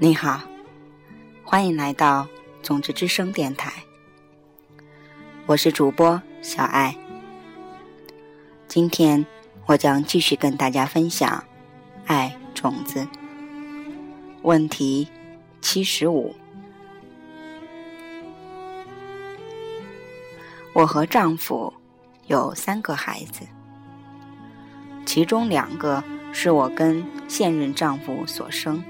你好，欢迎来到种子之声电台，我是主播小爱。今天我将继续跟大家分享《爱种子》问题七十五。我和丈夫有三个孩子，其中两个是我跟现任丈夫所生。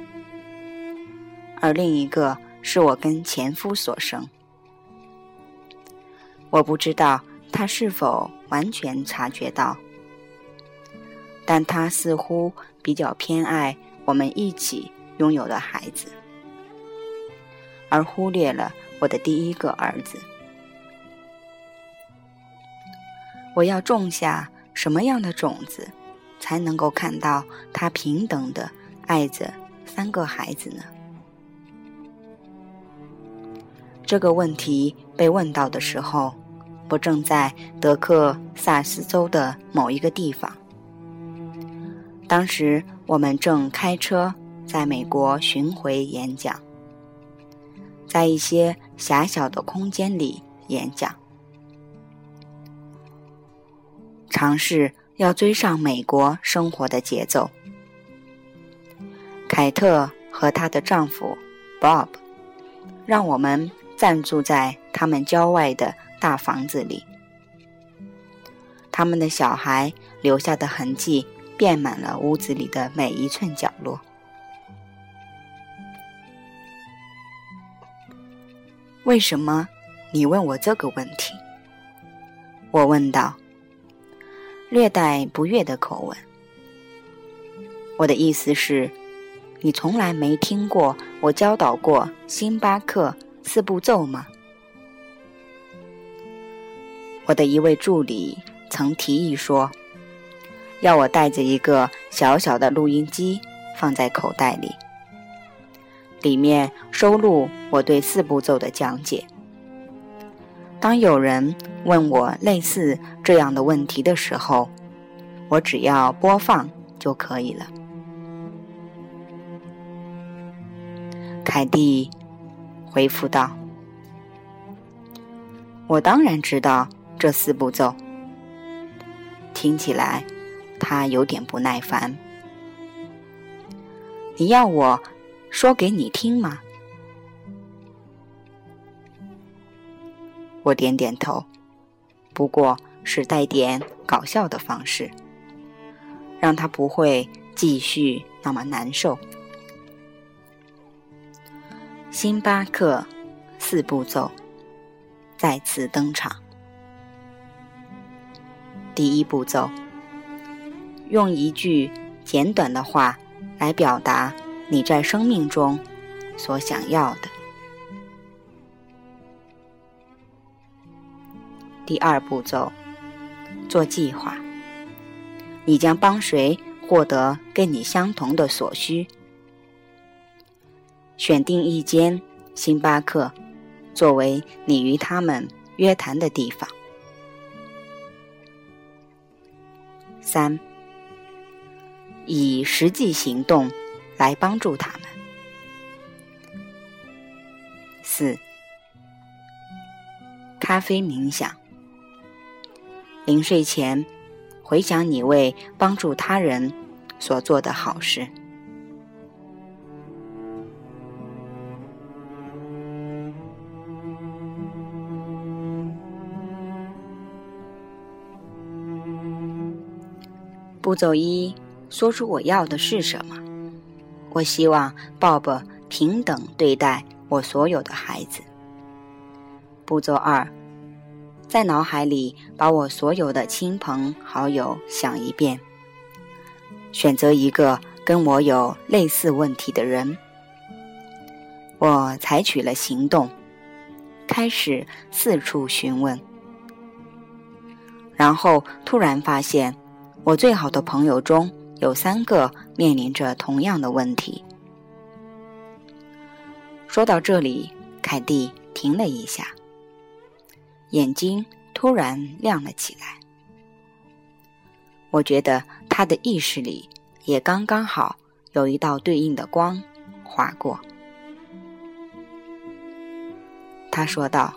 而另一个是我跟前夫所生，我不知道他是否完全察觉到，但他似乎比较偏爱我们一起拥有的孩子，而忽略了我的第一个儿子。我要种下什么样的种子，才能够看到他平等的爱着三个孩子呢？这个问题被问到的时候，我正在德克萨斯州的某一个地方。当时我们正开车在美国巡回演讲，在一些狭小的空间里演讲，尝试要追上美国生活的节奏。凯特和她的丈夫 Bob 让我们。暂住在他们郊外的大房子里，他们的小孩留下的痕迹遍满了屋子里的每一寸角落。为什么你问我这个问题？我问道，略带不悦的口吻。我的意思是，你从来没听过我教导过星巴克。四步骤吗？我的一位助理曾提议说，要我带着一个小小的录音机放在口袋里，里面收录我对四步骤的讲解。当有人问我类似这样的问题的时候，我只要播放就可以了。凯蒂。回复道：“我当然知道这四步骤。”听起来，他有点不耐烦。你要我说给你听吗？我点点头，不过是带点搞笑的方式，让他不会继续那么难受。星巴克四步骤再次登场。第一步骤，用一句简短的话来表达你在生命中所想要的。第二步骤，做计划。你将帮谁获得跟你相同的所需？选定一间星巴克，作为你与他们约谈的地方。三，以实际行动来帮助他们。四，咖啡冥想。临睡前，回想你为帮助他人所做的好事。步骤一：说出我要的是什么。我希望 Bob 平等对待我所有的孩子。步骤二：在脑海里把我所有的亲朋好友想一遍，选择一个跟我有类似问题的人。我采取了行动，开始四处询问，然后突然发现。我最好的朋友中有三个面临着同样的问题。说到这里凯蒂停了一下眼睛突然亮了起来。我觉得他的意识里也刚刚好有一道对应的光划过。他说道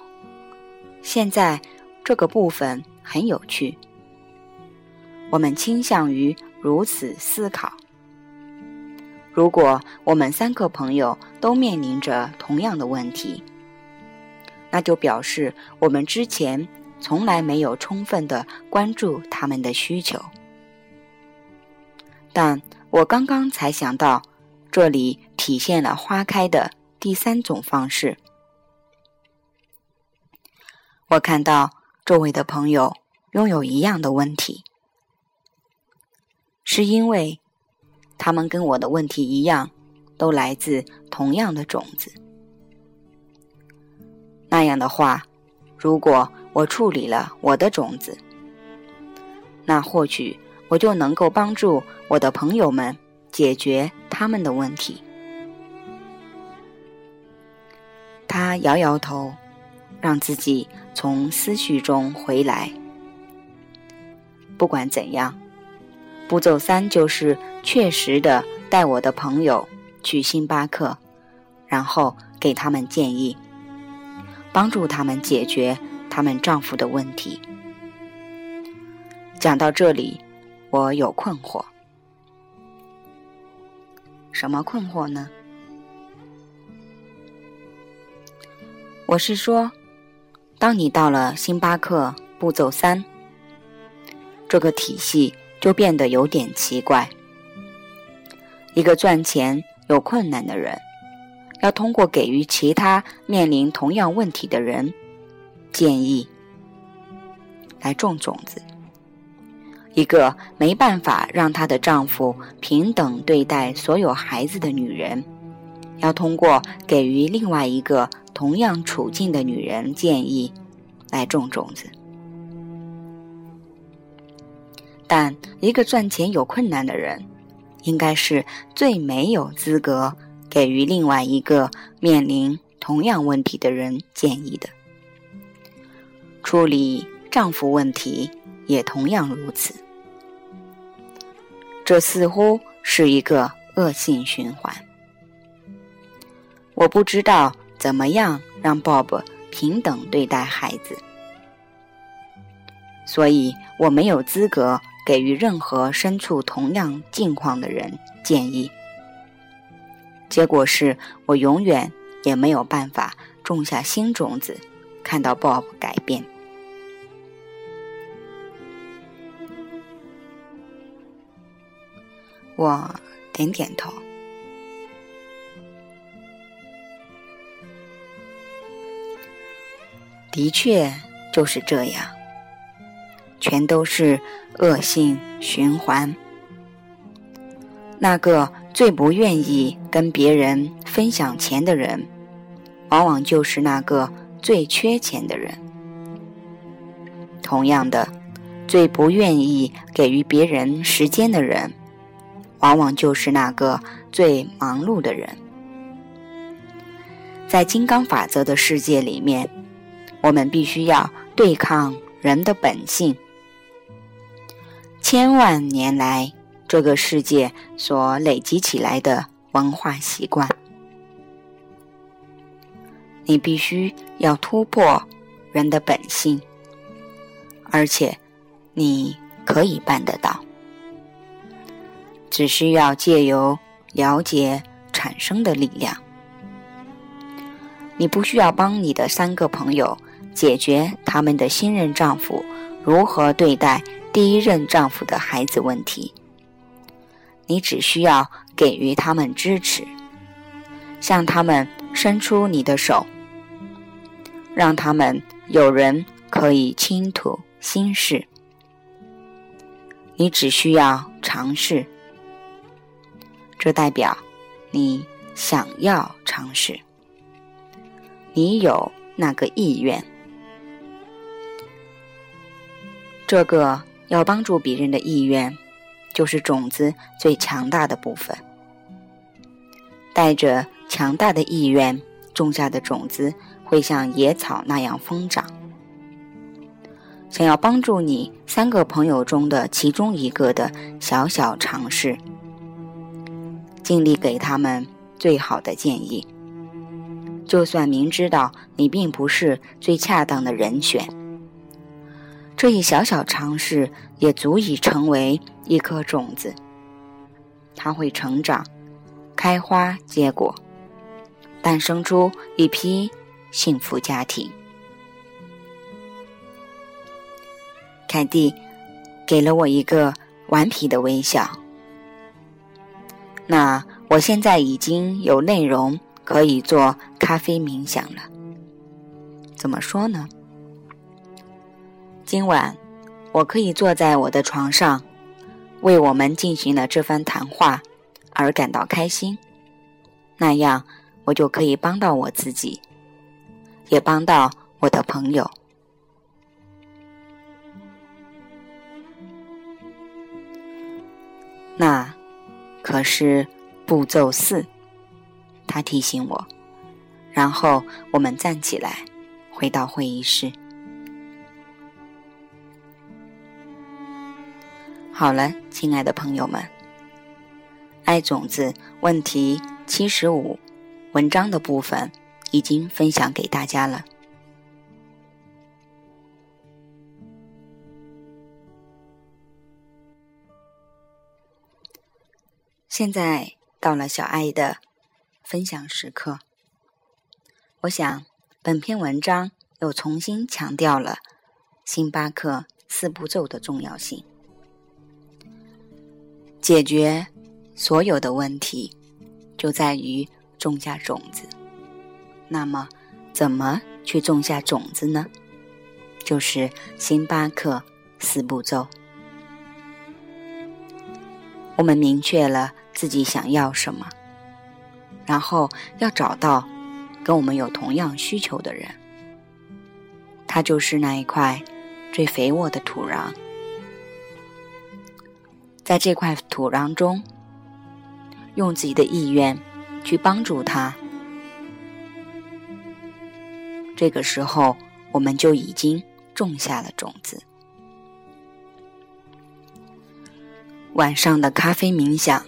现在这个部分很有趣我们倾向于如此思考：如果我们三个朋友都面临着同样的问题，那就表示我们之前从来没有充分的关注他们的需求。但我刚刚才想到，这里体现了花开的第三种方式。”我看到周围的朋友拥有一样的问题，是因为他们跟我的问题一样，都来自同样的种子。那样的话，如果我处理了我的种子，那或许我就能够帮助我的朋友们解决他们的问题。他摇摇头。让自己从思绪中回来。不管怎样，步骤三就是确实的带我的朋友去星巴克，然后给他们建议，帮助他们解决他们丈夫的问题。讲到这里，我有困惑。什么困惑呢？我是说。当你到了星巴克步骤三，这个体系就变得有点奇怪。一个赚钱有困难的人，要通过给予其他面临同样问题的人建议来种种子；一个没办法让她的丈夫平等对待所有孩子的女人，要通过给予另外一个。同样处境的女人建议来种种子，但一个赚钱有困难的人，应该是最没有资格给予另外一个面临同样问题的人建议的。处理丈夫问题也同样如此，这似乎是一个恶性循环。我不知道。怎么样让 Bob 平等对待孩子？所以我没有资格给予任何身处同样境况的人建议。结果是我永远也没有办法种下新种子，看到 Bob 改变。我点点头。的确就是这样，全都是恶性循环。那个最不愿意跟别人分享钱的人，往往就是那个最缺钱的人。同样的，最不愿意给予别人时间的人，往往就是那个最忙碌的人。在金刚法则的世界里面。我们必须要对抗人的本性。千万年来，这个世界所累积起来的文化习惯，你必须要突破人的本性，而且你可以办得到。只需要借由了解产生的力量。你不需要帮你的三个朋友。解决他们的新任丈夫如何对待第一任丈夫的孩子问题。你只需要给予他们支持，向他们伸出你的手，让他们有人可以倾吐心事。你只需要尝试，这代表你想要尝试，你有那个意愿。这个要帮助别人的意愿，就是种子最强大的部分。带着强大的意愿种下的种子，会像野草那样疯长。想要帮助你三个朋友中的其中一个的小小尝试，尽力给他们最好的建议，就算明知道你并不是最恰当的人选，这一小小尝试也足以成为一颗种子。它会成长、开花、结果，诞生出一批幸福家庭。凯蒂给了我一个顽皮的微笑。那我现在已经有内容可以做咖啡冥想了。怎么说呢？今晚我可以坐在我的床上，为我们进行了这番谈话而感到开心。那样我就可以帮到我自己，也帮到我的朋友。那可是步骤四，他提醒我。然后我们站起来，回到会议室。好了，亲爱的朋友们，爱种子问题七十五文章的部分已经分享给大家了。现在到了小爱的分享时刻。我想，本篇文章又重新强调了星巴克四步骤的重要性。解决所有的问题，就在于种下种子。那么，怎么去种下种子呢？就是星巴克四步骤。我们明确了。自己想要什么，然后要找到跟我们有同样需求的人，他就是那一块最肥沃的土壤。在这块土壤中，用自己的意愿去帮助他，这个时候我们就已经种下了种子。晚上的咖啡冥想。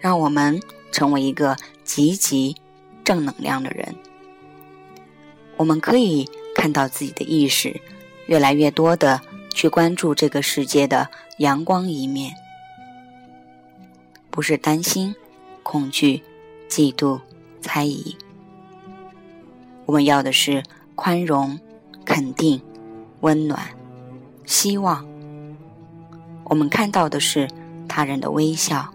让我们成为一个积极、正能量的人。我们可以看到自己的意识越来越多的去关注这个世界的阳光一面，不是担心、恐惧、嫉妒、猜疑。我们要的是宽容、肯定、温暖、希望。我们看到的是他人的微笑。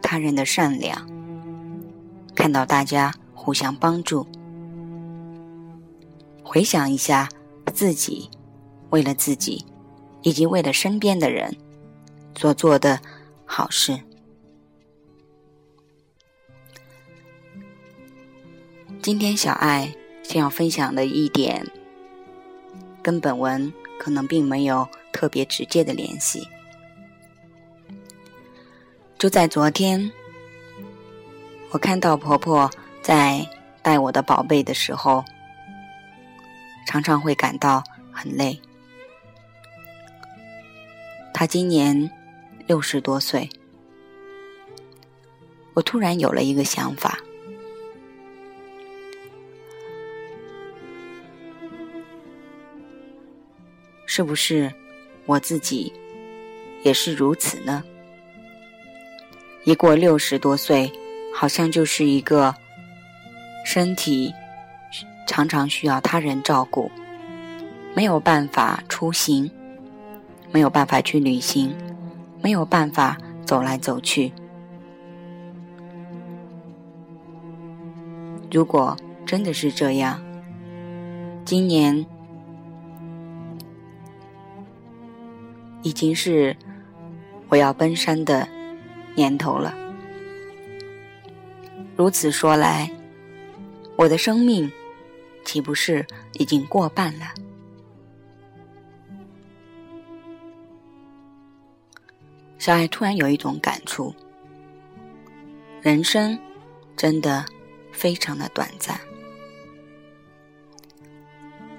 他人的善良，看到大家互相帮助，回想一下自己为了自己以及为了身边的人所做的好事。今天小爱想要分享的一点，跟本文可能并没有特别直接的联系。就在昨天，我看到婆婆在带我的宝贝的时候，常常会感到很累。他今年六十多岁，我突然有了一个想法：是不是我自己也是如此呢？一过六十多岁，好像就是一个身体常常需要他人照顾，没有办法出行，没有办法去旅行，没有办法走来走去。如果真的是这样，今年已经是我要奔山的。年头了，如此说来，我的生命岂不是已经过半了？小爱突然有一种感触：人生真的非常的短暂。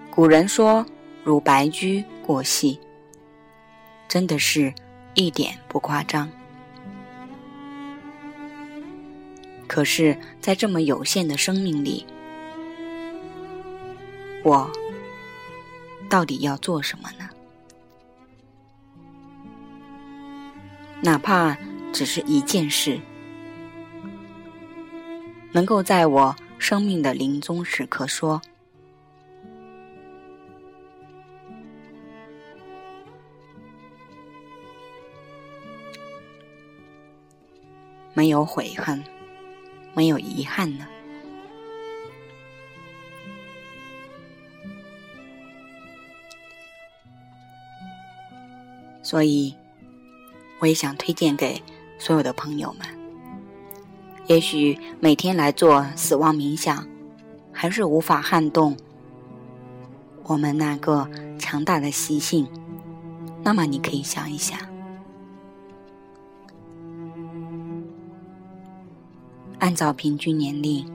古人说“如白驹过隙”，真的是一点不夸张。可是，在这么有限的生命里，我到底要做什么呢？哪怕只是一件事，能够在我生命的临终时刻说。没有悔恨，没有遗憾呢。所以，我也想推荐给所有的朋友们。也许每天来做死亡冥想，还是无法撼动我们那个强大的习性。那么，你可以想一想。按照平均年龄，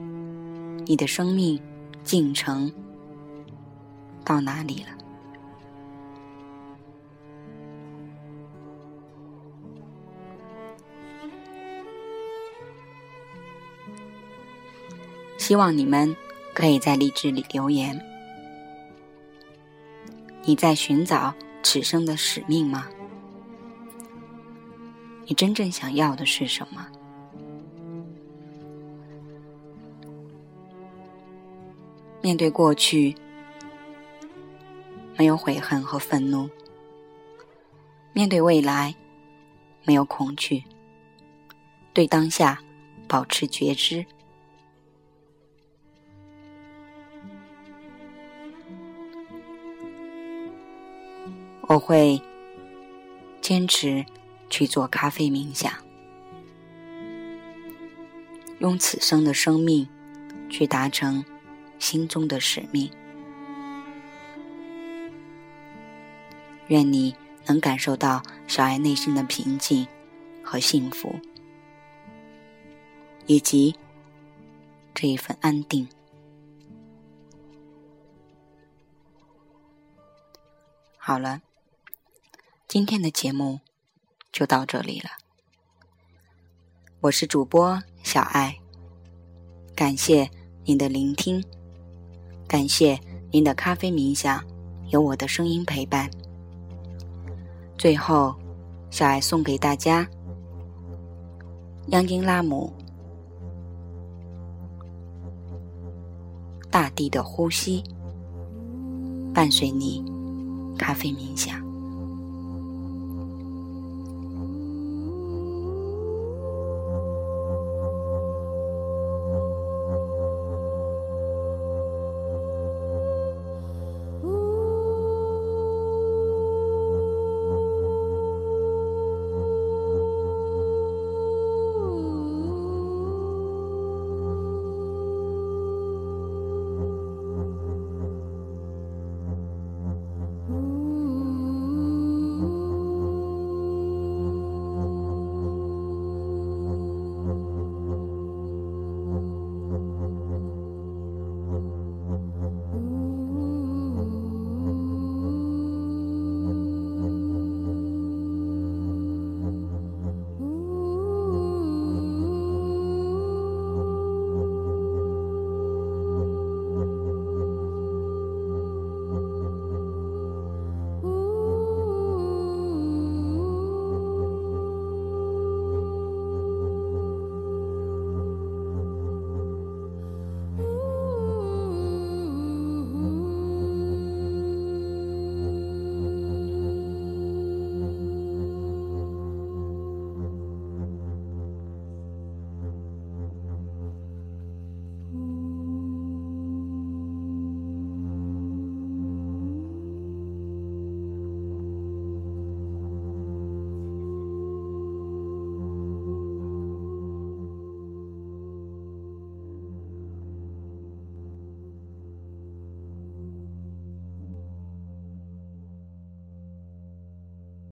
你的生命进程到哪里了？希望你们可以在励志里留言。你在寻找此生的使命吗？你真正想要的是什么？面对过去，没有悔恨和愤怒；面对未来，没有恐惧；对当下保持觉知。我会坚持去做咖啡冥想，用此生的生命去达成。心中的使命，愿你能感受到小爱内心的平静和幸福，以及这一份安定。好了，今天的节目就到这里了。我是主播小爱，感谢您的聆听。感谢您的咖啡冥想，有我的声音陪伴。最后，小爱送给大家央金拉姆《大地的呼吸》，伴随你咖啡冥想。